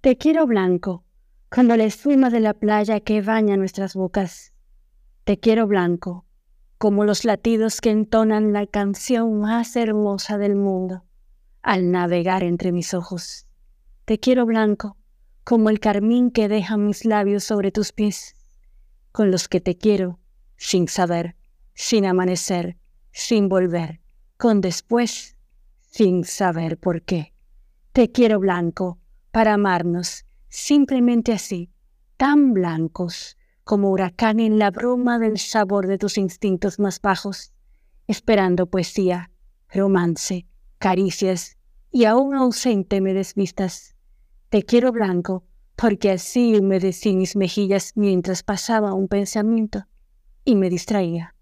Te quiero blanco, como la espuma de la playa que baña nuestras bocas. Te quiero blanco, como los latidos que entonan la canción más hermosa del mundo al navegar entre mis ojos. Te quiero blanco, como el carmín que deja mis labios sobre tus pies, con los que te quiero, sin saber, sin amanecer, sin volver, con después, sin saber por qué. Te quiero blanco, para amarnos, simplemente así, tan blancos como huracán en la bruma del sabor de tus instintos más bajos, esperando poesía, romance, caricias y aún ausente me desvistas. Te quiero blanco, porque así humedecí mis mejillas mientras pasaba un pensamiento y me distraía.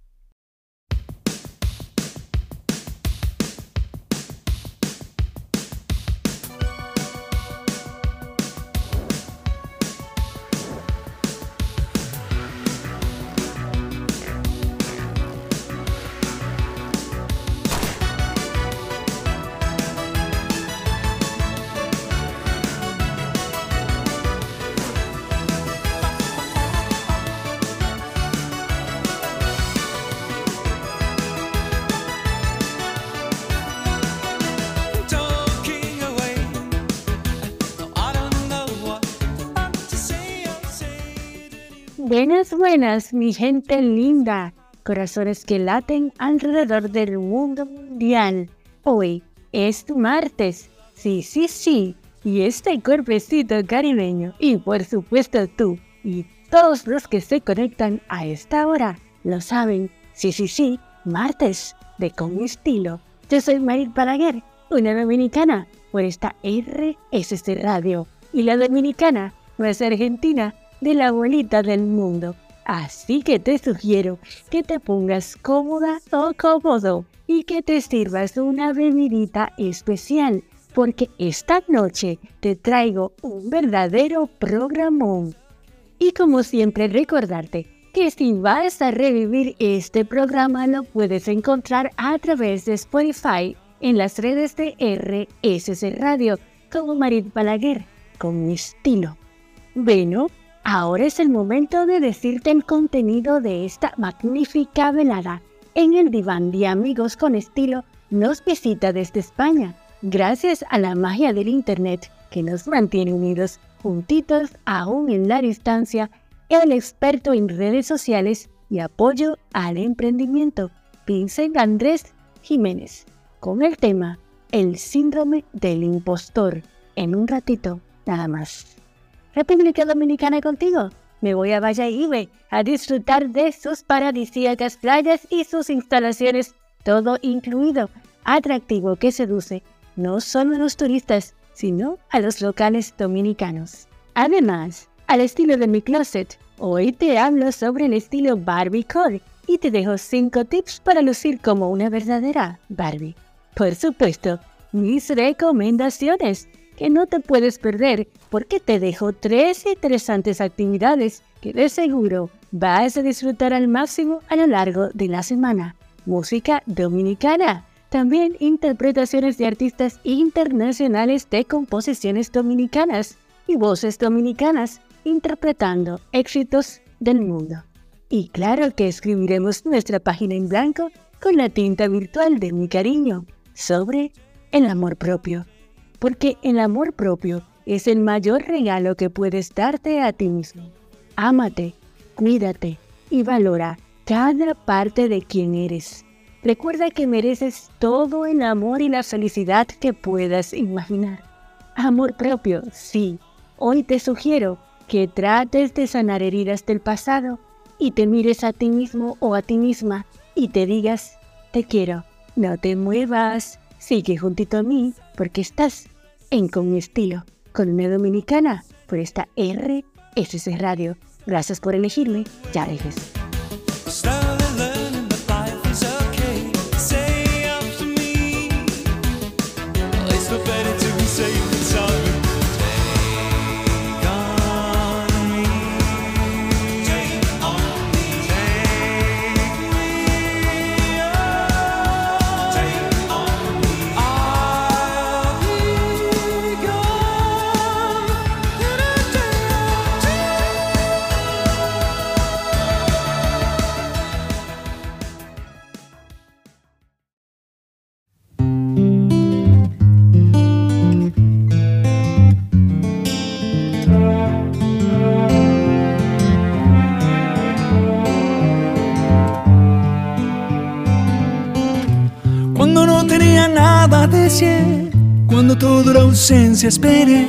Buenas, buenas, mi gente linda, corazones que laten alrededor del mundo mundial. Hoy es tu martes, sí, sí, sí, y este cuerpecito caribeño, y por supuesto tú, y todos los que se conectan a esta hora, lo saben, sí, sí, sí, martes, de con estilo. Yo soy Marit Balaguer, una dominicana, por esta RSC Radio, y la dominicana no es argentina, de la abuelita del mundo. Así que te sugiero que te pongas cómoda o cómodo y que te sirvas una bebidita especial, porque esta noche te traigo un verdadero programón. Y como siempre recordarte que si vas a revivir este programa lo puedes encontrar a través de Spotify en las redes de RSC Radio como Marit Balaguer, con mi estilo. Bueno, Ahora es el momento de decirte el contenido de esta magnífica velada. En el diván de amigos con estilo nos visita desde España, gracias a la magia del Internet que nos mantiene unidos, juntitos aún en la distancia, el experto en redes sociales y apoyo al emprendimiento, Vincent Andrés Jiménez, con el tema El síndrome del impostor. En un ratito, nada más. República Dominicana contigo. Me voy a Valladolid a disfrutar de sus paradisíacas playas y sus instalaciones, todo incluido, atractivo que seduce no solo a los turistas, sino a los locales dominicanos. Además, al estilo de mi closet, hoy te hablo sobre el estilo Barbie Core y te dejo 5 tips para lucir como una verdadera Barbie. Por supuesto, mis recomendaciones que no te puedes perder porque te dejo tres interesantes actividades que de seguro vas a disfrutar al máximo a lo largo de la semana. Música dominicana. También interpretaciones de artistas internacionales de composiciones dominicanas y voces dominicanas interpretando éxitos del mundo. Y claro que escribiremos nuestra página en blanco con la tinta virtual de mi cariño sobre el amor propio porque el amor propio es el mayor regalo que puedes darte a ti mismo. Ámate, cuídate y valora cada parte de quien eres. Recuerda que mereces todo el amor y la felicidad que puedas imaginar. Amor propio, sí. Hoy te sugiero que trates de sanar heridas del pasado y te mires a ti mismo o a ti misma y te digas, te quiero, no te muevas, sigue juntito a mí porque estás en Con estilo, con una dominicana, por esta RSC Radio. Gracias por elegirme, ya regreso. Cuando toda ausencia espere,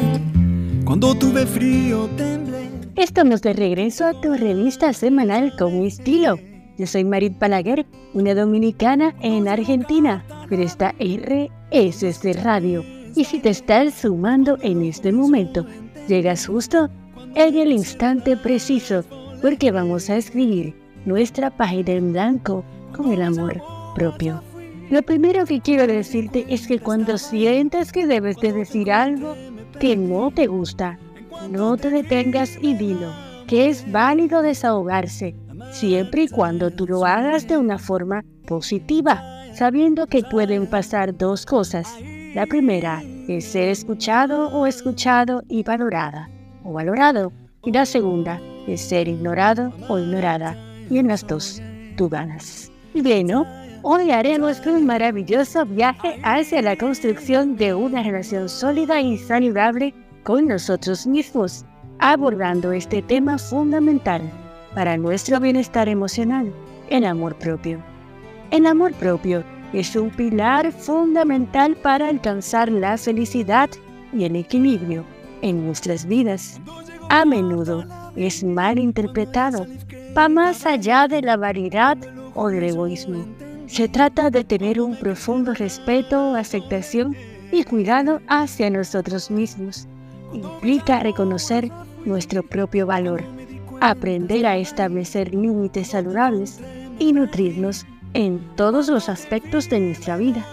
cuando tuve frío temblé. Estamos de regreso a tu revista semanal con estilo. Yo soy Marit Palaguer, una dominicana en Argentina, pero esta RSS Radio. Y si te estás sumando en este momento, llegas justo en el instante preciso, porque vamos a escribir nuestra página en blanco con el amor propio. Lo primero que quiero decirte es que cuando sientas que debes de decir algo que no te gusta, no te detengas y dilo, que es válido desahogarse, siempre y cuando tú lo hagas de una forma positiva, sabiendo que pueden pasar dos cosas. La primera es ser escuchado o escuchado y valorada, o valorado. Y la segunda es ser ignorado o ignorada. Y en las dos, tú ganas. Bien, ¿no? Hoy haremos un maravilloso viaje hacia la construcción de una relación sólida y saludable con nosotros mismos, abordando este tema fundamental para nuestro bienestar emocional, el amor propio. El amor propio es un pilar fundamental para alcanzar la felicidad y el equilibrio en nuestras vidas. A menudo es mal interpretado, va más allá de la variedad o del egoísmo se trata de tener un profundo respeto, aceptación y cuidado hacia nosotros mismos. Implica reconocer nuestro propio valor, aprender a establecer límites saludables y nutrirnos en todos los aspectos de nuestra vida.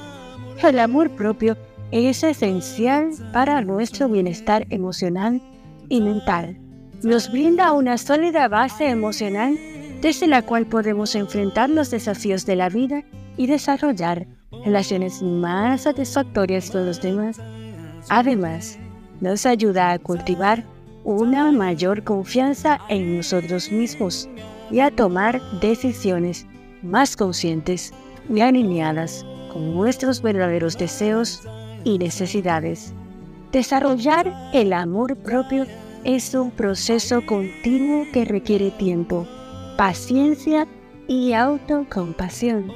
El amor propio es esencial para nuestro bienestar emocional y mental. Nos brinda una sólida base emocional desde la cual podemos enfrentar los desafíos de la vida y desarrollar relaciones más satisfactorias con los demás. Además, nos ayuda a cultivar una mayor confianza en nosotros mismos y a tomar decisiones más conscientes y alineadas con nuestros verdaderos deseos y necesidades. Desarrollar el amor propio es un proceso continuo que requiere tiempo paciencia y autocompasión.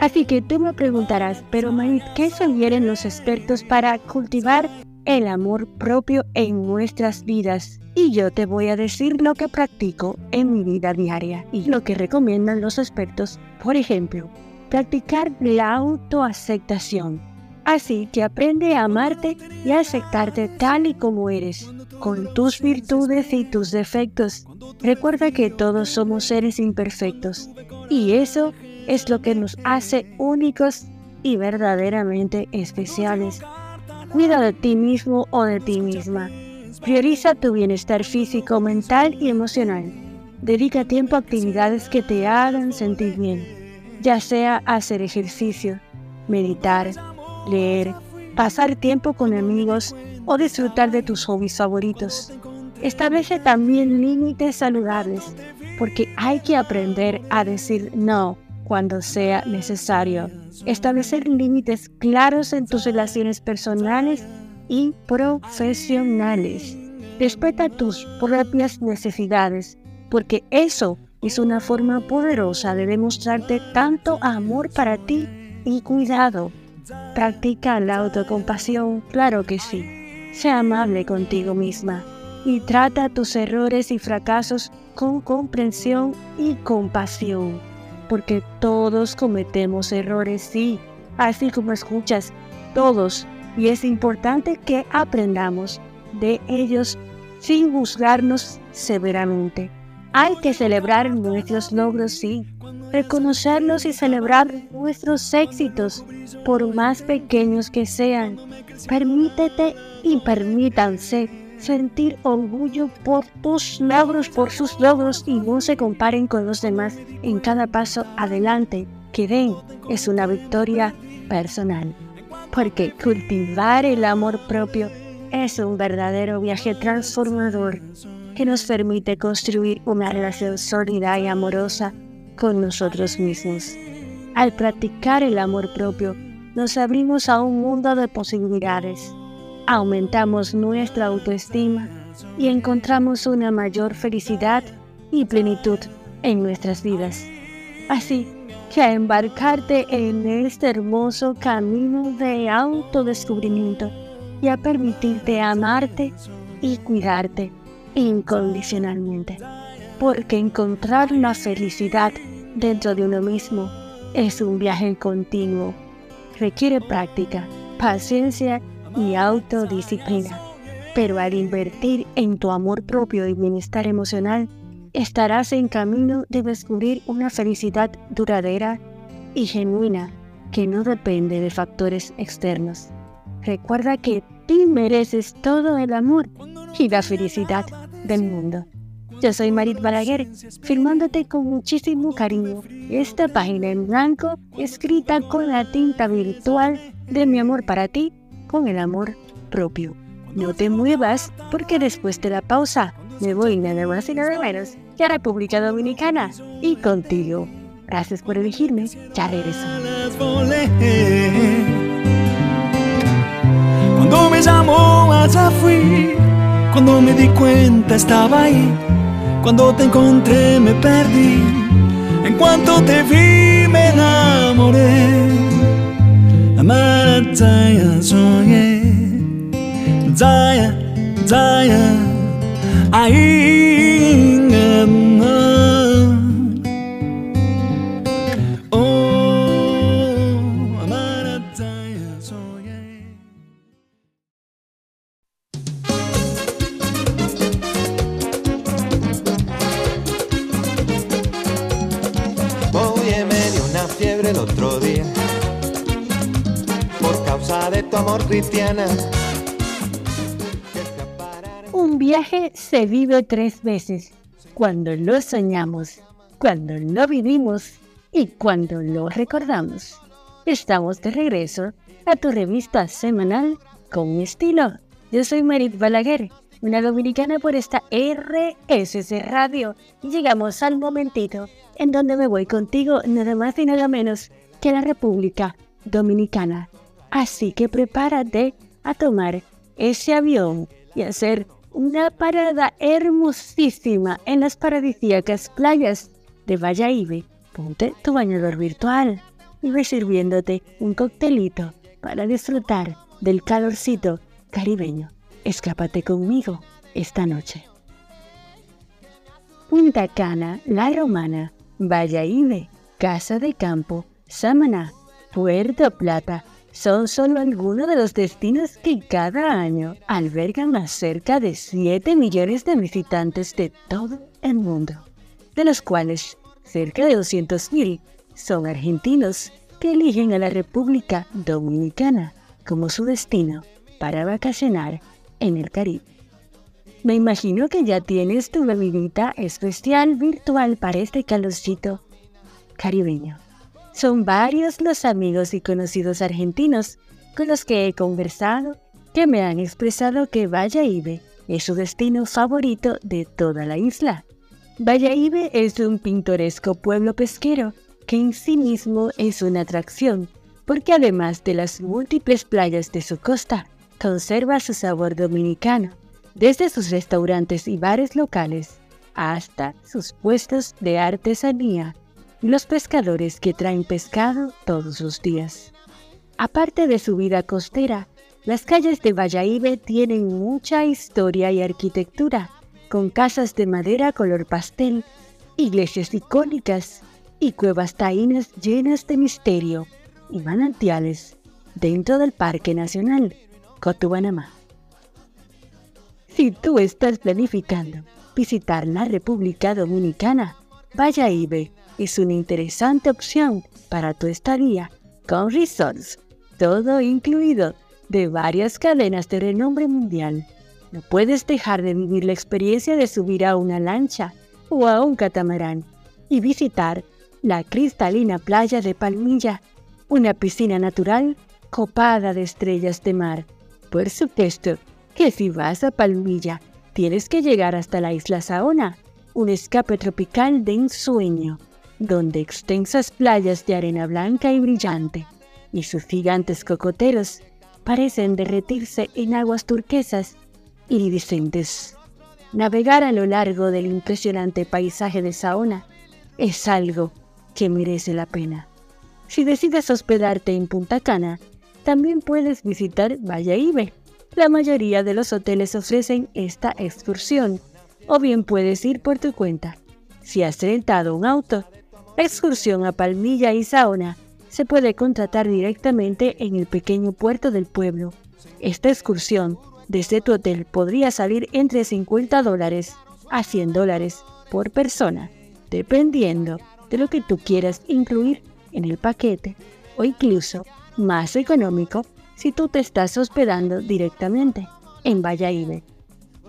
Así que tú me preguntarás, pero Marit, ¿qué sugieren los expertos para cultivar el amor propio en nuestras vidas? Y yo te voy a decir lo que practico en mi vida diaria y lo que recomiendan los expertos. Por ejemplo, practicar la autoaceptación. Así que aprende a amarte y a aceptarte tal y como eres, con tus virtudes y tus defectos, Recuerda que todos somos seres imperfectos y eso es lo que nos hace únicos y verdaderamente especiales. Cuida de ti mismo o de ti misma. Prioriza tu bienestar físico, mental y emocional. Dedica tiempo a actividades que te hagan sentir bien, ya sea hacer ejercicio, meditar, leer, pasar tiempo con amigos o disfrutar de tus hobbies favoritos. Establece también límites saludables, porque hay que aprender a decir no cuando sea necesario. Establecer límites claros en tus relaciones personales y profesionales. Respeta tus propias necesidades, porque eso es una forma poderosa de demostrarte tanto amor para ti y cuidado. Practica la autocompasión, claro que sí. Sea amable contigo misma y trata tus errores y fracasos con comprensión y compasión, porque todos cometemos errores, sí, así como escuchas, todos, y es importante que aprendamos de ellos sin juzgarnos severamente. Hay que celebrar nuestros logros, sí, reconocerlos y celebrar nuestros éxitos, por más pequeños que sean. Permítete y permítanse sentir orgullo por tus logros, por sus logros y no se comparen con los demás en cada paso adelante que den. Es una victoria personal. Porque cultivar el amor propio es un verdadero viaje transformador que nos permite construir una relación sólida y amorosa con nosotros mismos. Al practicar el amor propio, nos abrimos a un mundo de posibilidades aumentamos nuestra autoestima y encontramos una mayor felicidad y plenitud en nuestras vidas. Así que a embarcarte en este hermoso camino de autodescubrimiento y a permitirte amarte y cuidarte incondicionalmente. Porque encontrar la felicidad dentro de uno mismo es un viaje continuo. Requiere práctica, paciencia y autodisciplina. Pero al invertir en tu amor propio y bienestar emocional, estarás en camino de descubrir una felicidad duradera y genuina que no depende de factores externos. Recuerda que tú mereces todo el amor y la felicidad del mundo. Yo soy Marit Balaguer, firmándote con muchísimo cariño esta página en blanco escrita con la tinta virtual de mi amor para ti con el amor propio. No te muevas porque después de la pausa me voy nada más y nada menos que a República Dominicana y contigo. Gracias por elegirme, ya regreso. Cuando me llamó allá fui, cuando me di cuenta estaba ahí cuando te encontré me perdí, en cuanto te vi me enamoré. Amarataya soñé, Zaya, Zaya, ahí. Se vive tres veces, cuando lo soñamos, cuando lo vivimos y cuando lo recordamos. Estamos de regreso a tu revista semanal con estilo. Yo soy Marit Balaguer, una dominicana por esta RSC Radio llegamos al momentito en donde me voy contigo nada más y nada menos que la República Dominicana. Así que prepárate a tomar ese avión y hacer una parada hermosísima en las paradisíacas playas de Valladolid. Ponte tu bañador virtual y ve sirviéndote un coctelito para disfrutar del calorcito caribeño. Escápate conmigo esta noche. Punta Cana, La Romana, Valladolid, Casa de Campo, Samaná, Puerto Plata, son solo algunos de los destinos que cada año albergan a cerca de 7 millones de visitantes de todo el mundo, de los cuales cerca de 200.000 son argentinos que eligen a la República Dominicana como su destino para vacacionar en el Caribe. Me imagino que ya tienes tu bebidita especial virtual para este calorcito caribeño. Son varios los amigos y conocidos argentinos con los que he conversado que me han expresado que Valladolid es su destino favorito de toda la isla. Valladolid es un pintoresco pueblo pesquero que en sí mismo es una atracción, porque además de las múltiples playas de su costa, conserva su sabor dominicano, desde sus restaurantes y bares locales hasta sus puestos de artesanía los pescadores que traen pescado todos los días. Aparte de su vida costera, las calles de Valladolid tienen mucha historia y arquitectura, con casas de madera color pastel, iglesias icónicas y cuevas taínas llenas de misterio y manantiales dentro del Parque Nacional Cotubanamá. Si tú estás planificando visitar la República Dominicana, Valladolid es una interesante opción para tu estadía con resorts, todo incluido de varias cadenas de renombre mundial. No puedes dejar de vivir la experiencia de subir a una lancha o a un catamarán y visitar la cristalina playa de Palmilla, una piscina natural copada de estrellas de mar. Por supuesto que si vas a Palmilla, tienes que llegar hasta la isla Saona, un escape tropical de ensueño donde extensas playas de arena blanca y brillante y sus gigantes cocoteros parecen derretirse en aguas turquesas iridiscentes. Navegar a lo largo del impresionante paisaje de Saona es algo que merece la pena. Si decides hospedarte en Punta Cana, también puedes visitar Ibe. La mayoría de los hoteles ofrecen esta excursión, o bien puedes ir por tu cuenta. Si has rentado un auto, la excursión a Palmilla y Saona se puede contratar directamente en el pequeño puerto del pueblo. Esta excursión desde tu hotel podría salir entre 50 dólares a 100 dólares por persona, dependiendo de lo que tú quieras incluir en el paquete o incluso más económico si tú te estás hospedando directamente en Ibe.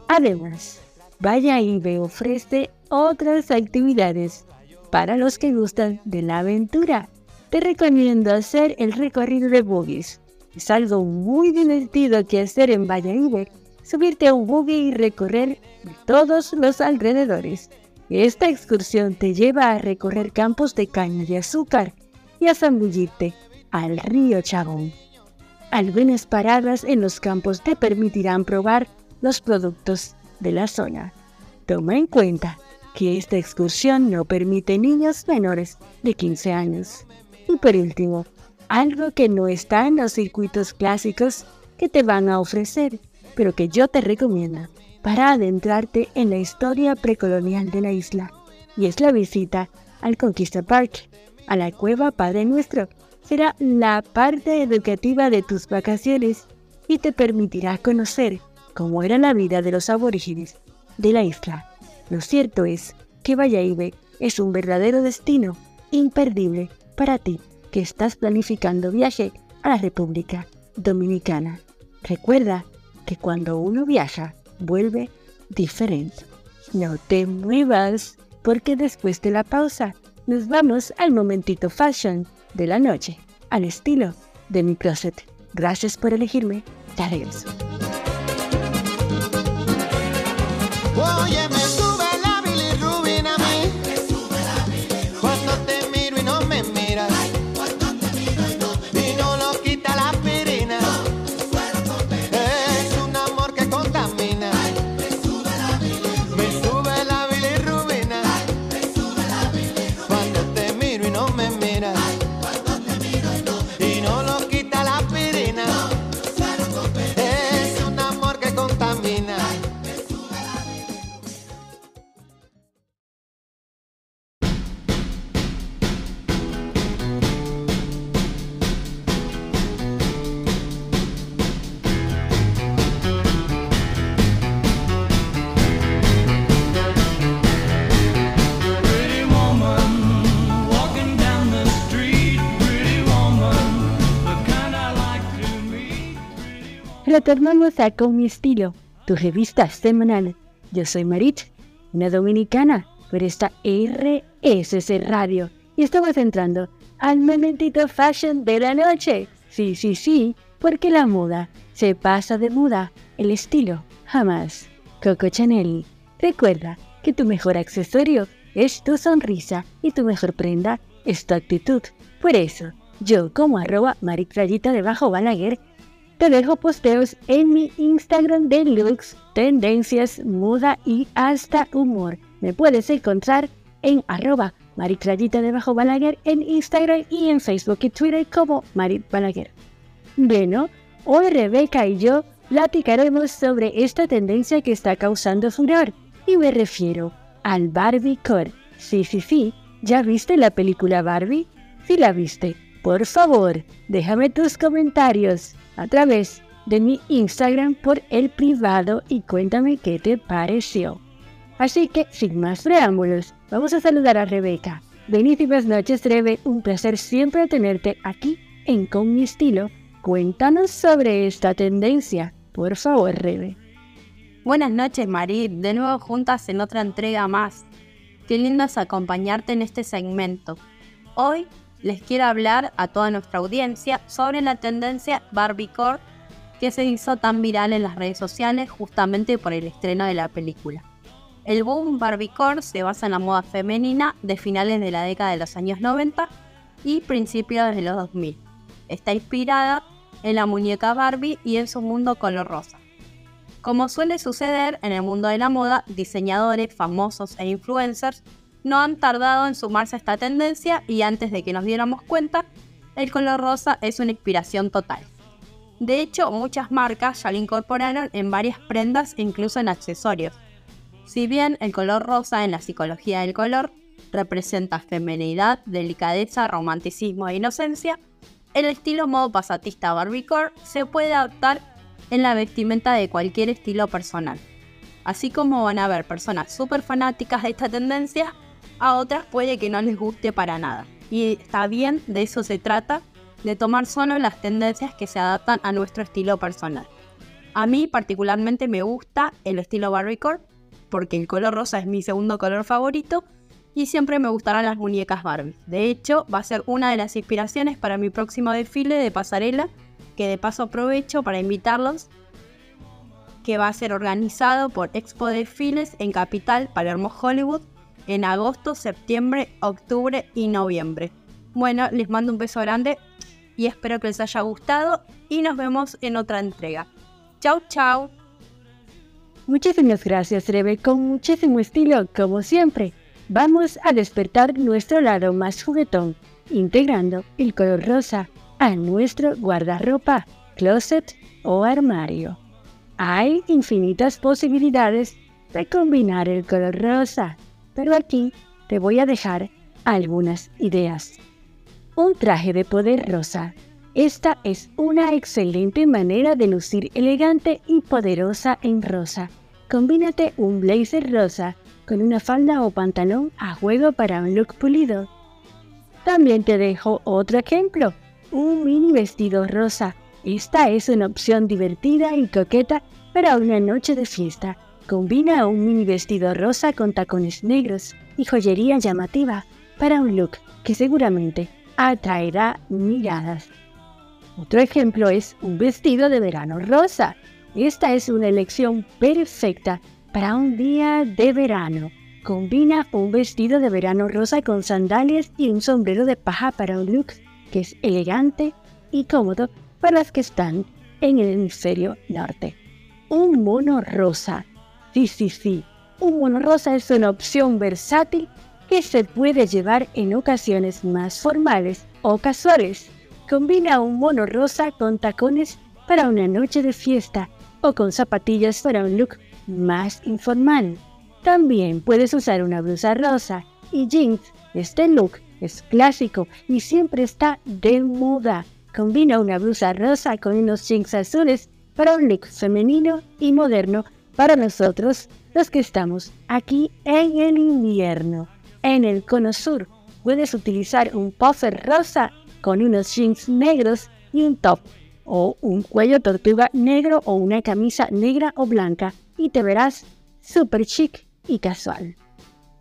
Además, Ibe ofrece otras actividades para los que gustan de la aventura. Te recomiendo hacer el recorrido de buggies. Es algo muy divertido que hacer en Ibe, subirte a un buggy y recorrer todos los alrededores. Esta excursión te lleva a recorrer campos de caña de azúcar y a zambullirte al río Chabón. Algunas paradas en los campos te permitirán probar los productos de la zona. Toma en cuenta que esta excursión no permite niños menores de 15 años. Y por último, algo que no está en los circuitos clásicos que te van a ofrecer, pero que yo te recomiendo para adentrarte en la historia precolonial de la isla, y es la visita al Conquista Park, a la cueva Padre Nuestro. Será la parte educativa de tus vacaciones y te permitirá conocer cómo era la vida de los aborígenes de la isla. Lo cierto es que Valladolid es un verdadero destino imperdible para ti que estás planificando viaje a la República Dominicana. Recuerda que cuando uno viaja, vuelve diferente. No te muevas, porque después de la pausa nos vamos al momentito fashion de la noche, al estilo de mi closet. Gracias por elegirme. Ya regreso. Retornamos a Con mi estilo, tu revista semanal. Yo soy Marit, una dominicana, por esta RSC Radio. Y estamos entrando al momentito fashion de la noche. Sí, sí, sí, porque la moda se pasa de moda, el estilo jamás. Coco Chanel, recuerda que tu mejor accesorio es tu sonrisa y tu mejor prenda es tu actitud. Por eso, yo como arroba Marit Rayita debajo Balaguer te dejo posteos en mi Instagram de looks, tendencias, moda y hasta humor. Me puedes encontrar en arroba maritrayita debajo Balaguer en Instagram y en Facebook y Twitter como Marit Balaguer. Bueno, hoy Rebeca y yo platicaremos sobre esta tendencia que está causando furor y me refiero al Barbie Core. Sí, sí, sí, ¿ya viste la película Barbie? Si la viste, por favor, déjame tus comentarios a través de mi Instagram por el privado y cuéntame qué te pareció. Así que, sin más preámbulos, vamos a saludar a Rebeca. Benísimas noches, Rebe. Un placer siempre tenerte aquí en Con mi estilo. Cuéntanos sobre esta tendencia. Por favor, Rebe. Buenas noches, Marit. De nuevo juntas en otra entrega más. Qué lindo es acompañarte en este segmento. Hoy les quiero hablar a toda nuestra audiencia sobre la tendencia Barbiecore que se hizo tan viral en las redes sociales justamente por el estreno de la película. El boom Barbiecore se basa en la moda femenina de finales de la década de los años 90 y principios de los 2000. Está inspirada en la muñeca Barbie y en su mundo color rosa. Como suele suceder en el mundo de la moda, diseñadores famosos e influencers no han tardado en sumarse a esta tendencia y antes de que nos diéramos cuenta, el color rosa es una inspiración total. De hecho, muchas marcas ya lo incorporaron en varias prendas e incluso en accesorios. Si bien el color rosa en la psicología del color representa femenidad, delicadeza, romanticismo e inocencia, el estilo modo pasatista Barbiecore se puede adaptar en la vestimenta de cualquier estilo personal. Así como van a haber personas súper fanáticas de esta tendencia, a otras puede que no les guste para nada. Y está bien, de eso se trata, de tomar solo las tendencias que se adaptan a nuestro estilo personal. A mí particularmente me gusta el estilo Barbiecore, porque el color rosa es mi segundo color favorito, y siempre me gustarán las muñecas Barbie. De hecho, va a ser una de las inspiraciones para mi próximo desfile de pasarela, que de paso aprovecho para invitarlos, que va a ser organizado por Expo Desfiles en Capital, Palermo, Hollywood, en agosto, septiembre, octubre y noviembre. Bueno, les mando un beso grande y espero que les haya gustado y nos vemos en otra entrega. Chau, chau. Muchísimas gracias, Rebe, con muchísimo estilo, como siempre. Vamos a despertar nuestro lado más juguetón, integrando el color rosa a nuestro guardarropa, closet o armario. Hay infinitas posibilidades de combinar el color rosa, pero aquí te voy a dejar algunas ideas. Un traje de poder rosa. Esta es una excelente manera de lucir elegante y poderosa en rosa. Combínate un blazer rosa con una falda o pantalón a juego para un look pulido. También te dejo otro ejemplo, un mini vestido rosa. Esta es una opción divertida y coqueta para una noche de fiesta. Combina un mini vestido rosa con tacones negros y joyería llamativa para un look que seguramente atraerá miradas. Otro ejemplo es un vestido de verano rosa. Esta es una elección perfecta para un día de verano. Combina un vestido de verano rosa con sandalias y un sombrero de paja para un look que es elegante y cómodo para las que están en el hemisferio norte. Un mono rosa. Sí, sí, sí. Un mono rosa es una opción versátil que se puede llevar en ocasiones más formales o casuales. Combina un mono rosa con tacones para una noche de fiesta o con zapatillas para un look más informal. También puedes usar una blusa rosa y jeans. Este look es clásico y siempre está de moda. Combina una blusa rosa con unos jeans azules para un look femenino y moderno para nosotros los que estamos aquí en el invierno. En el cono sur puedes utilizar un puffer rosa con unos jeans negros y un top o un cuello tortuga negro o una camisa negra o blanca y te verás súper chic y casual.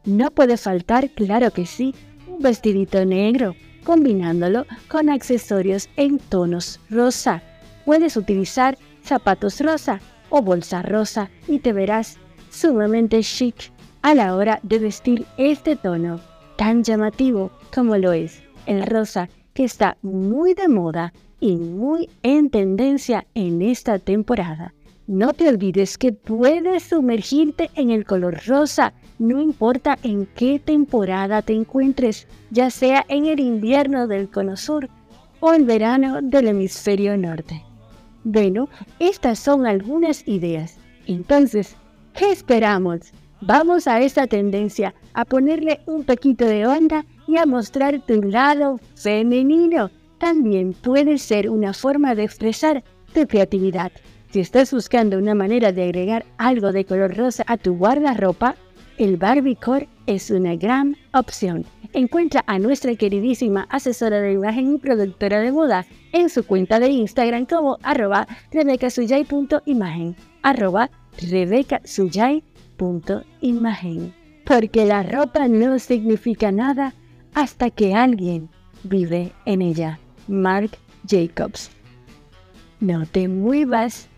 No puede faltar, claro que sí, un vestidito negro, combinándolo con accesorios en tonos rosa. Puedes utilizar zapatos rosa o bolsa rosa y te verás sumamente chic a la hora de vestir este tono tan llamativo como lo es el rosa que está muy de moda y muy en tendencia en esta temporada. No te olvides que puedes sumergirte en el color rosa, no importa en qué temporada te encuentres, ya sea en el invierno del cono sur o el verano del hemisferio norte. Bueno, estas son algunas ideas. Entonces, ¿qué esperamos? Vamos a esta tendencia, a ponerle un poquito de onda y a mostrar tu lado femenino. También puede ser una forma de expresar tu creatividad. Si estás buscando una manera de agregar algo de color rosa a tu guardarropa, el Barbiecore es una gran opción. Encuentra a nuestra queridísima asesora de imagen y productora de moda en su cuenta de Instagram como arroba rebecasuyay.imagen arroba rebecasuyay.imagen porque la ropa no significa nada hasta que alguien vive en ella. Mark Jacobs. No te muevas,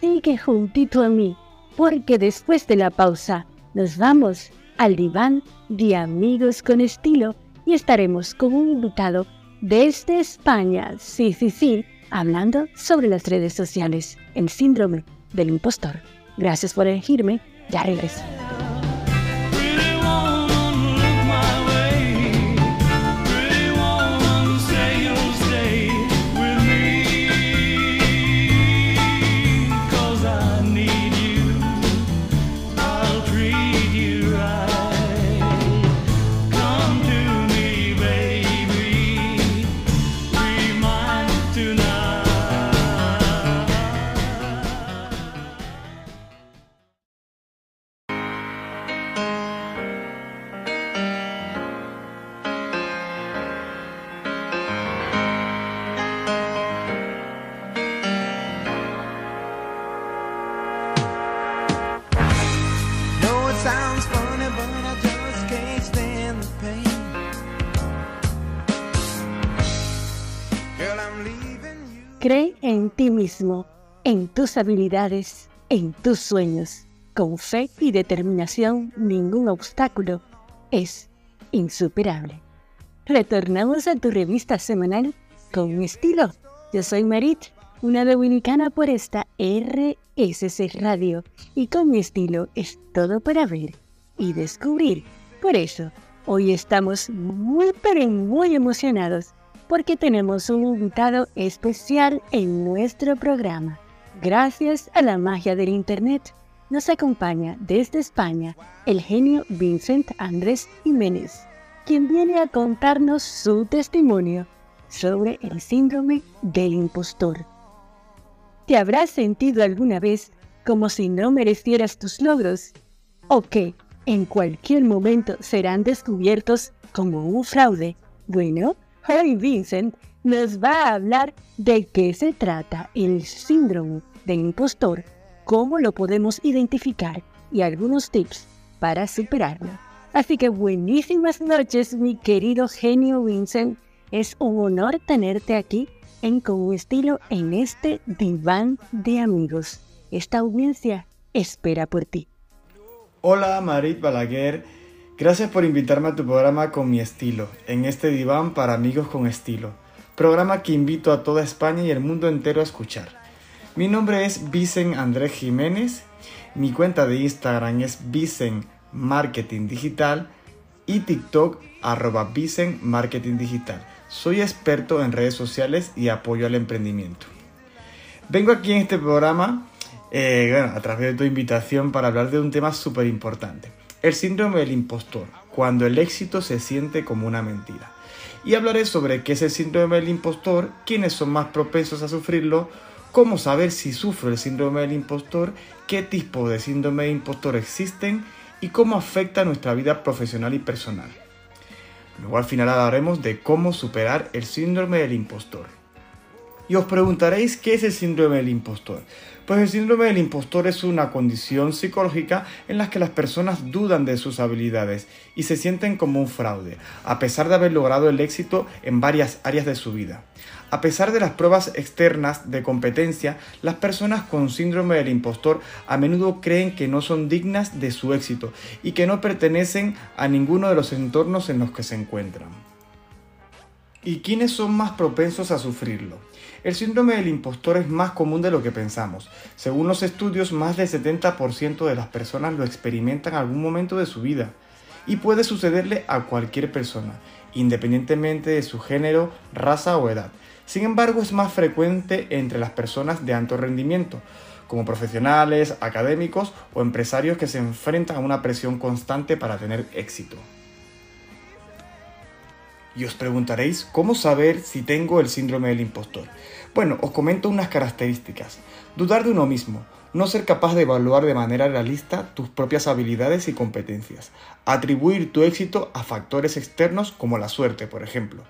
sigue juntito a mí, porque después de la pausa nos vamos al diván de amigos con estilo y estaremos con un invitado desde España, sí, sí, sí, hablando sobre las redes sociales, el síndrome del impostor. Gracias por elegirme ya regreso. Cree en ti mismo, en tus habilidades, en tus sueños. Con fe y determinación, ningún obstáculo es insuperable. Retornamos a tu revista semanal con estilo. Yo soy Marit, una dominicana por esta RSC Radio, y con mi estilo es todo para ver y descubrir. Por eso, hoy estamos muy pero muy emocionados porque tenemos un invitado especial en nuestro programa. Gracias a la magia del Internet, nos acompaña desde España el genio Vincent Andrés Jiménez, quien viene a contarnos su testimonio sobre el síndrome del impostor. ¿Te habrás sentido alguna vez como si no merecieras tus logros? ¿O que en cualquier momento serán descubiertos como un fraude? Bueno, hoy Vincent nos va a hablar de qué se trata el síndrome del impostor, cómo lo podemos identificar y algunos tips para superarlo. Así que buenísimas noches, mi querido genio Vincent. Es un honor tenerte aquí en Con Estilo en este diván de amigos. Esta audiencia espera por ti. Hola Marit Balaguer, gracias por invitarme a tu programa Con mi estilo, en este diván para amigos con estilo, programa que invito a toda España y el mundo entero a escuchar. Mi nombre es Vicen Andrés Jiménez, mi cuenta de Instagram es Vicen Marketing Digital y TikTok arroba Vicen Marketing Digital. Soy experto en redes sociales y apoyo al emprendimiento. Vengo aquí en este programa eh, a través de tu invitación para hablar de un tema súper importante. El síndrome del impostor, cuando el éxito se siente como una mentira. Y hablaré sobre qué es el síndrome del impostor, quiénes son más propensos a sufrirlo, cómo saber si sufro el síndrome del impostor, qué tipo de síndrome del impostor existen y cómo afecta nuestra vida profesional y personal. Luego al final hablaremos de cómo superar el síndrome del impostor. Y os preguntaréis qué es el síndrome del impostor. Pues el síndrome del impostor es una condición psicológica en la que las personas dudan de sus habilidades y se sienten como un fraude, a pesar de haber logrado el éxito en varias áreas de su vida. A pesar de las pruebas externas de competencia, las personas con síndrome del impostor a menudo creen que no son dignas de su éxito y que no pertenecen a ninguno de los entornos en los que se encuentran. ¿Y quiénes son más propensos a sufrirlo? El síndrome del impostor es más común de lo que pensamos. Según los estudios, más del 70% de las personas lo experimentan en algún momento de su vida y puede sucederle a cualquier persona, independientemente de su género, raza o edad. Sin embargo, es más frecuente entre las personas de alto rendimiento, como profesionales, académicos o empresarios que se enfrentan a una presión constante para tener éxito. Y os preguntaréis, ¿cómo saber si tengo el síndrome del impostor? Bueno, os comento unas características. Dudar de uno mismo, no ser capaz de evaluar de manera realista tus propias habilidades y competencias. Atribuir tu éxito a factores externos como la suerte, por ejemplo.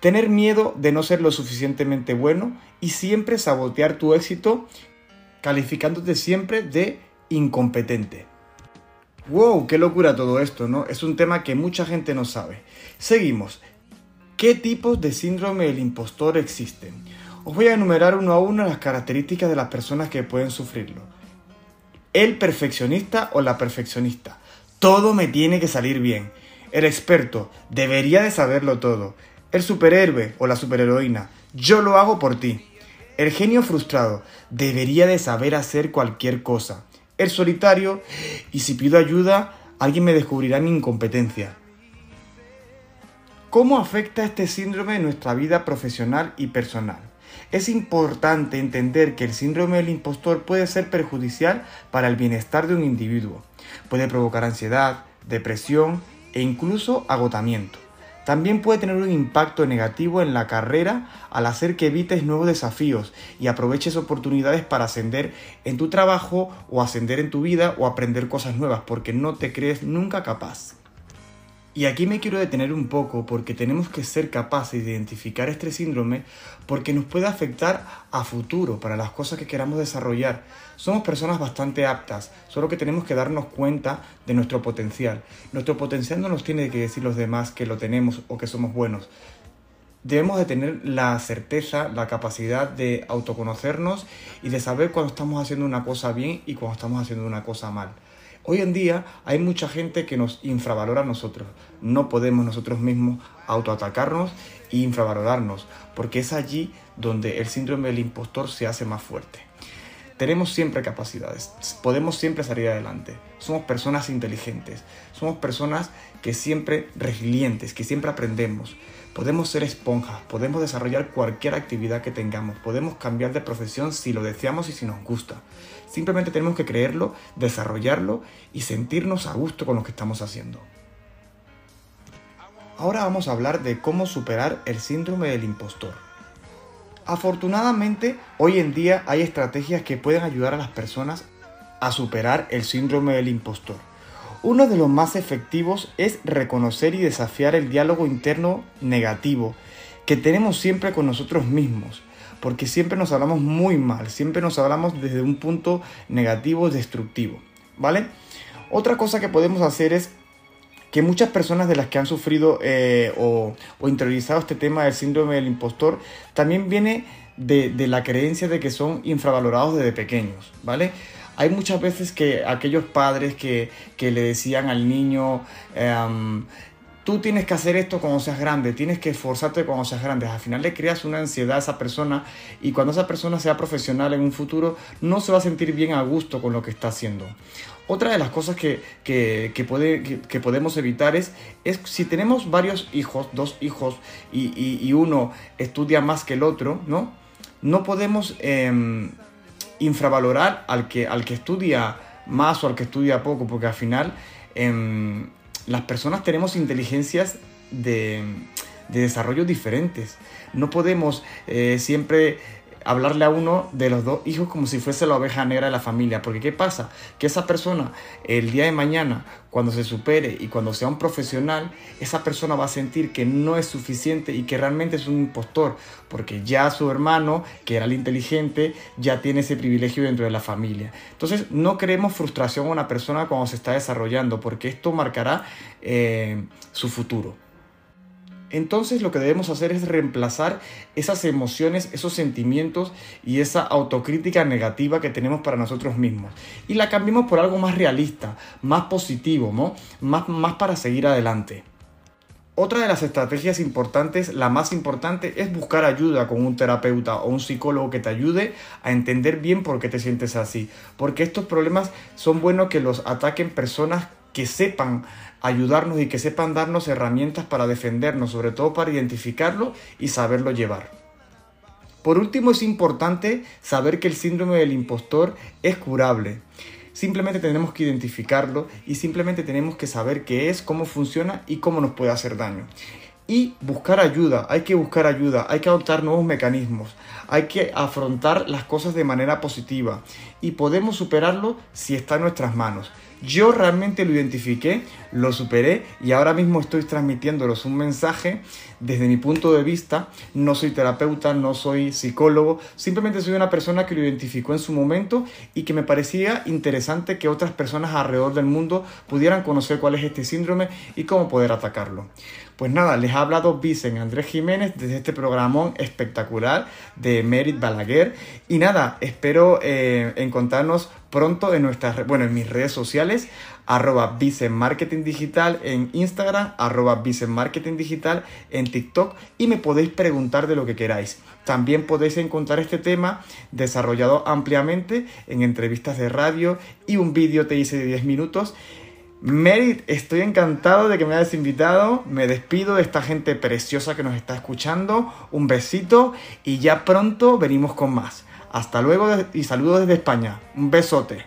Tener miedo de no ser lo suficientemente bueno y siempre sabotear tu éxito calificándote siempre de incompetente. ¡Wow! ¡Qué locura todo esto, ¿no? Es un tema que mucha gente no sabe. Seguimos. ¿Qué tipos de síndrome del impostor existen? Os voy a enumerar uno a uno las características de las personas que pueden sufrirlo. El perfeccionista o la perfeccionista. Todo me tiene que salir bien. El experto debería de saberlo todo. El superhéroe o la superheroína. Yo lo hago por ti. El genio frustrado debería de saber hacer cualquier cosa. El solitario y si pido ayuda, alguien me descubrirá mi incompetencia. ¿Cómo afecta este síndrome en nuestra vida profesional y personal? Es importante entender que el síndrome del impostor puede ser perjudicial para el bienestar de un individuo. Puede provocar ansiedad, depresión e incluso agotamiento. También puede tener un impacto negativo en la carrera al hacer que evites nuevos desafíos y aproveches oportunidades para ascender en tu trabajo o ascender en tu vida o aprender cosas nuevas porque no te crees nunca capaz. Y aquí me quiero detener un poco porque tenemos que ser capaces de identificar este síndrome porque nos puede afectar a futuro para las cosas que queramos desarrollar. Somos personas bastante aptas, solo que tenemos que darnos cuenta de nuestro potencial. Nuestro potencial no nos tiene que decir los demás que lo tenemos o que somos buenos. debemos de tener la certeza, la capacidad de autoconocernos y de saber cuando estamos haciendo una cosa bien y cuando estamos haciendo una cosa mal. Hoy en día hay mucha gente que nos infravalora a nosotros. No podemos nosotros mismos autoatacarnos e infravalorarnos, porque es allí donde el síndrome del impostor se hace más fuerte. Tenemos siempre capacidades, podemos siempre salir adelante. Somos personas inteligentes, somos personas que siempre resilientes, que siempre aprendemos. Podemos ser esponjas, podemos desarrollar cualquier actividad que tengamos, podemos cambiar de profesión si lo deseamos y si nos gusta. Simplemente tenemos que creerlo, desarrollarlo y sentirnos a gusto con lo que estamos haciendo. Ahora vamos a hablar de cómo superar el síndrome del impostor. Afortunadamente, hoy en día hay estrategias que pueden ayudar a las personas a superar el síndrome del impostor. Uno de los más efectivos es reconocer y desafiar el diálogo interno negativo que tenemos siempre con nosotros mismos porque siempre nos hablamos muy mal, siempre nos hablamos desde un punto negativo, destructivo, ¿vale? Otra cosa que podemos hacer es que muchas personas de las que han sufrido eh, o, interiorizado este tema del síndrome del impostor también viene de, la creencia de que son infravalorados desde pequeños, ¿vale? Hay muchas veces que aquellos padres que, le decían al niño, em, tú tienes que hacer esto cuando seas grande, tienes que esforzarte cuando seas grande. Al final le creas una ansiedad a esa persona y cuando esa persona sea profesional en un futuro no se va a sentir bien a gusto con lo que está haciendo. Otra de las cosas que, que, que, podemos evitar es, es, si tenemos varios hijos, dos hijos, y, uno estudia más que el otro, ¿no? No podemos em, infravalorar al que, al que estudia más o al que estudia poco, porque al final em, las personas tenemos inteligencias de, desarrollo diferentes. No podemos eh, siempre hablarle a uno de los dos hijos como si fuese la oveja negra de la familia. Porque ¿qué pasa? Que esa persona el día de mañana, cuando se supere y cuando sea un profesional, esa persona va a sentir que no es suficiente y que realmente es un impostor. Porque ya su hermano, que era el inteligente, ya tiene ese privilegio dentro de la familia. Entonces no creemos frustración a una persona cuando se está desarrollando, porque esto marcará eh, su futuro entonces lo que debemos hacer es reemplazar esas emociones, esos sentimientos y esa autocrítica negativa que tenemos para nosotros mismos. Y la cambiemos por algo más realista, más positivo, ¿no? más, más para seguir adelante. Otra de las estrategias importantes, la más importante, es buscar ayuda con un terapeuta o un psicólogo que te ayude a entender bien por qué te sientes así. Porque estos problemas son buenos que los ataquen personas que sepan ayudarnos y que sepan darnos herramientas para defendernos, sobre todo para identificarlo y saberlo llevar. Por último, es importante saber que el síndrome del impostor es curable. Simplemente tenemos que identificarlo y simplemente tenemos que saber qué es, cómo funciona y cómo nos puede hacer daño. Y buscar ayuda, hay que buscar ayuda, hay que adoptar nuevos mecanismos, hay que afrontar las cosas de manera positiva y podemos superarlo si está en nuestras manos. Yo realmente lo identifiqué, lo superé y ahora mismo estoy transmitiéndolos un mensaje desde mi punto de vista. No soy terapeuta, no soy psicólogo, simplemente soy una persona que lo identificó en su momento y que me parecía interesante que otras personas alrededor del mundo pudieran conocer cuál es este síndrome y cómo poder atacarlo. Pues nada, les ha hablado Vicen Andrés Jiménez desde este programón espectacular de Merit Balaguer. Y nada, espero eh, encontrarnos pronto en nuestras, bueno, en mis redes sociales, arroba Marketing Digital en Instagram, arroba Marketing Digital en TikTok y me podéis preguntar de lo que queráis. También podéis encontrar este tema desarrollado ampliamente en entrevistas de radio y un vídeo te hice de 10 minutos. Merit, estoy encantado de que me hayas invitado. Me despido de esta gente preciosa que nos está escuchando. Un besito y ya pronto venimos con más. Hasta luego y saludos desde España. Un besote.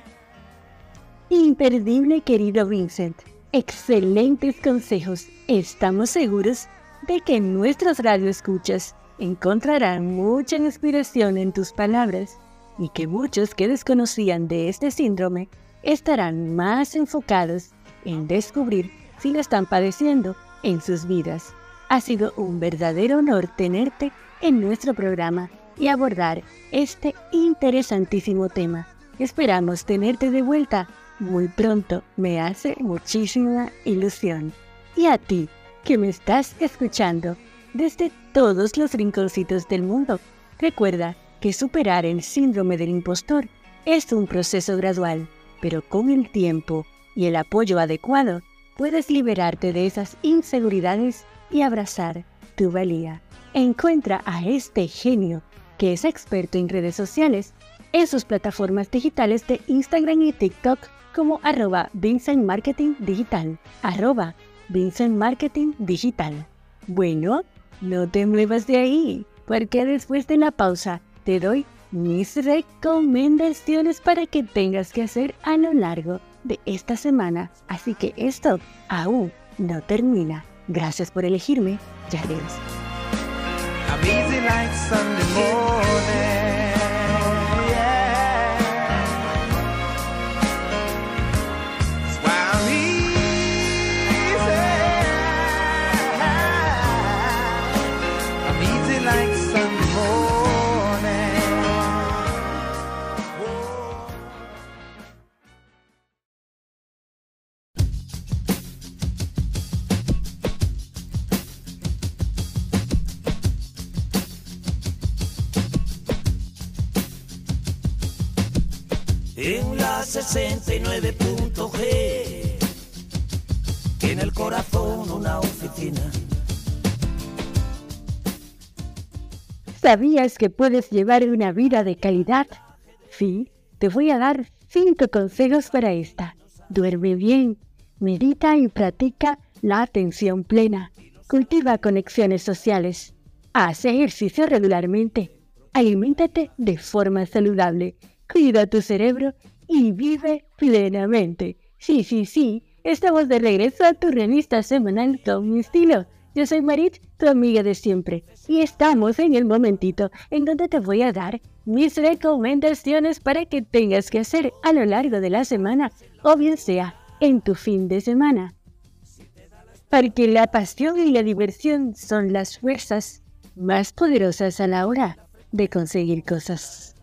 Imperdible querido Vincent. Excelentes consejos. Estamos seguros de que nuestros radioescuchas encontrarán mucha inspiración en tus palabras y que muchos que desconocían de este síndrome estarán más enfocados en descubrir si lo están padeciendo en sus vidas. Ha sido un verdadero honor tenerte en nuestro programa y abordar este interesantísimo tema. Esperamos tenerte de vuelta muy pronto. Me hace muchísima ilusión. Y a ti, que me estás escuchando, desde todos los rinconcitos del mundo. Recuerda que superar el síndrome del impostor es un proceso gradual, pero con el tiempo y el apoyo adecuado puedes liberarte de esas inseguridades y abrazar tu valía. Encuentra a este genio que es experto en redes sociales en sus plataformas digitales de Instagram y TikTok como arroba Vincent Marketing Digital, arroba Vincent Marketing Digital. Bueno, no te muevas de ahí, porque después de la pausa te doy mis recomendaciones para que tengas que hacer a lo largo de esta semana. Así que esto aún no termina. Gracias por elegirme. Ya regreso. 69.g, en el corazón una oficina. ¿Sabías que puedes llevar una vida de calidad? Sí, te voy a dar cinco consejos para esta. Duerme bien, medita y practica la atención plena. Cultiva conexiones sociales. Haz ejercicio regularmente. Aliméntate de forma saludable cuida tu cerebro y vive plenamente. Sí, sí, sí, estamos de regreso a tu revista semanal con mi estilo. Yo soy Marit, tu amiga de siempre, y estamos en el momentito en donde te voy a dar mis recomendaciones para que tengas que hacer a lo largo de la semana o bien sea en tu fin de semana. Porque la pasión y la diversión son las fuerzas más poderosas a la hora de conseguir cosas.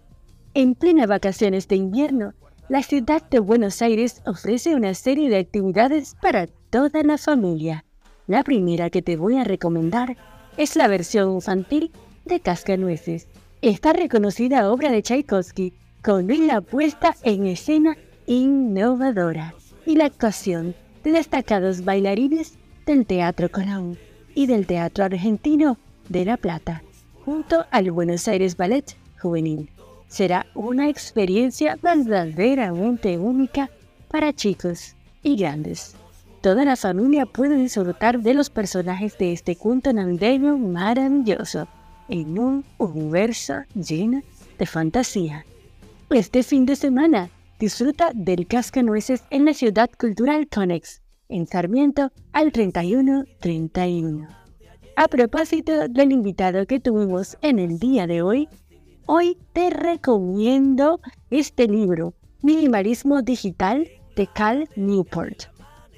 En plena vacaciones de invierno, la ciudad de Buenos Aires ofrece una serie de actividades para toda la familia. La primera que te voy a recomendar es la versión infantil de Cascanueces. Esta reconocida obra de Tchaikovsky con una puesta en escena innovadora y la actuación de destacados bailarines del Teatro Colón y del Teatro Argentino de La Plata, junto al Buenos Aires Ballet Juvenil será una experiencia verdaderamente única para chicos y grandes. Toda la familia puede disfrutar de los personajes de este cuento navideño maravilloso en un universo lleno de fantasía. Este fin de semana disfruta del Cascanueces en la Ciudad Cultural Conex, en Sarmiento al 31-31. A propósito del invitado que tuvimos en el día de hoy, Hoy te recomiendo este libro, Minimalismo Digital de Cal Newport.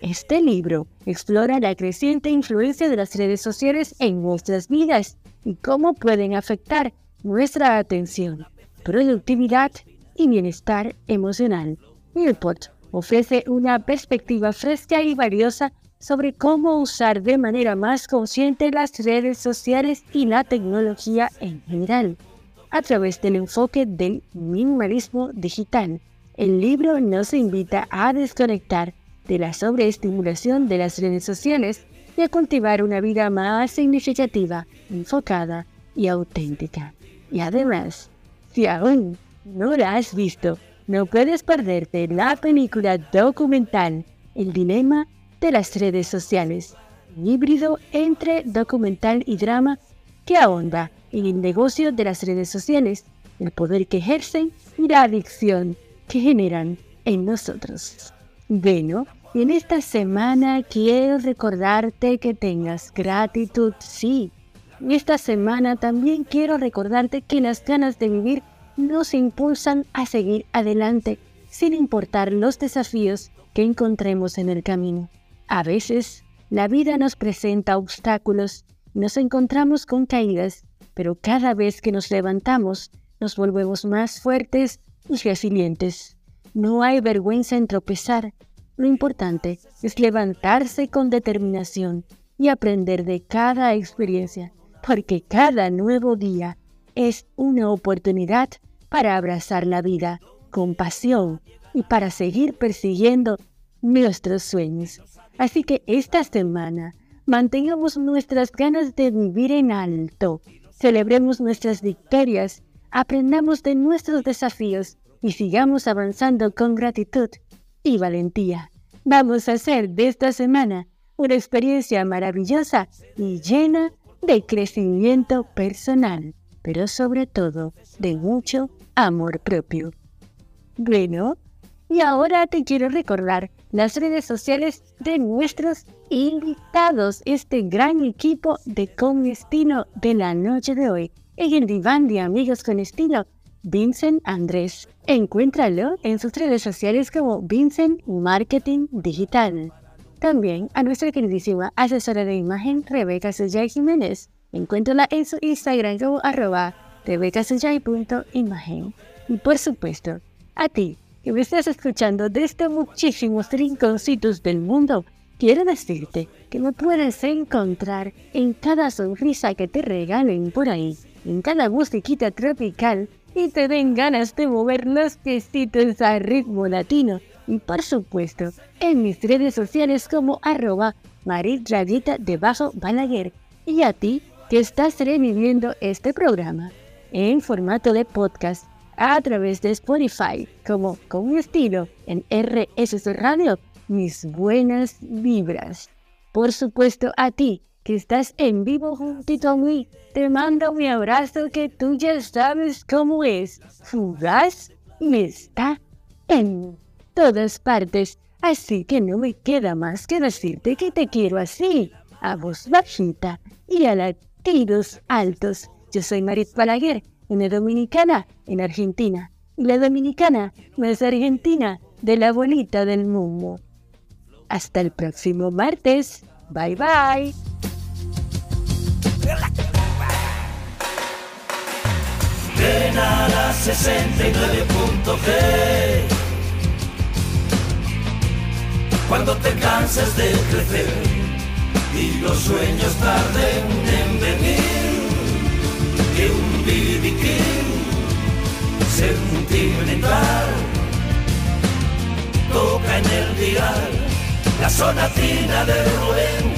Este libro explora la creciente influencia de las redes sociales en nuestras vidas y cómo pueden afectar nuestra atención, productividad y bienestar emocional. Newport ofrece una perspectiva fresca y valiosa sobre cómo usar de manera más consciente las redes sociales y la tecnología en general a través del enfoque del minimalismo digital. El libro nos invita a desconectar de la sobreestimulación de las redes sociales y a cultivar una vida más significativa, enfocada y auténtica. Y además, si aún no la has visto, no puedes perderte la película documental El dilema de las redes sociales, un híbrido entre documental y drama que ahonda en el negocio de las redes sociales, el poder que ejercen y la adicción que generan en nosotros. Bueno, en esta semana quiero recordarte que tengas gratitud, sí. Y esta semana también quiero recordarte que las ganas de vivir nos impulsan a seguir adelante, sin importar los desafíos que encontremos en el camino. A veces, la vida nos presenta obstáculos, nos encontramos con caídas pero cada vez que nos levantamos nos volvemos más fuertes y resilientes. No hay vergüenza en tropezar. Lo importante es levantarse con determinación y aprender de cada experiencia. porque cada nuevo día es una oportunidad para abrazar la vida con pasión y para seguir persiguiendo nuestros sueños. Así que esta semana mantengamos nuestras ganas de vivir en alto, celebremos nuestras victorias, aprendamos de nuestros desafíos y sigamos avanzando con gratitud y valentía. Vamos a hacer de esta semana una experiencia maravillosa y llena de crecimiento personal, pero sobre todo de mucho amor propio. Bueno, y ahora te quiero recordar las redes sociales de nuestros invitados, este gran equipo de Con Estilo de la noche de hoy. En el diván de Amigos con Estilo, Vincent Andrés. Encuéntralo en sus redes sociales como Vincent Marketing Digital. También a nuestra queridísima asesora de imagen Rebeca Suyay Jiménez. Encuéntrala en su Instagram como arroba rebecasuyay.imagen. Y por supuesto, a ti que me estás escuchando desde muchísimos rinconcitos del mundo, quiero decirte que me puedes encontrar en cada sonrisa que te regalen por ahí, en cada musiquita tropical y te den ganas de mover los piecitos a ritmo latino. Y por supuesto, en mis redes sociales como arroba debajo Balaguer. Y a ti que estás reviviendo este programa en formato de podcast a través de Spotify, como con mi estilo en RSS Radio, mis buenas vibras. Por supuesto, a ti que estás en vivo juntito a mí, te mando mi abrazo que tú ya sabes cómo es. Fugaz me está en todas partes, así que no me queda más que decirte que te quiero así, a voz bajita y a latidos altos. Yo soy Marit Balaguer una dominicana en Argentina. Y la dominicana es argentina, de la bonita del mundo. Hasta el próximo martes. Bye bye. Ven a la 69.g Cuando te canses de crecer y los sueños tarden en venir BB King sentimental toca en el dial la sonatina de Rubén.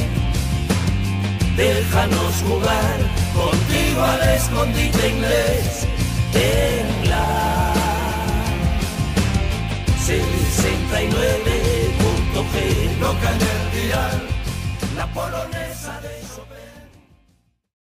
Déjanos jugar contigo al escondite inglés en la 69.g toca en el dial la polonesa de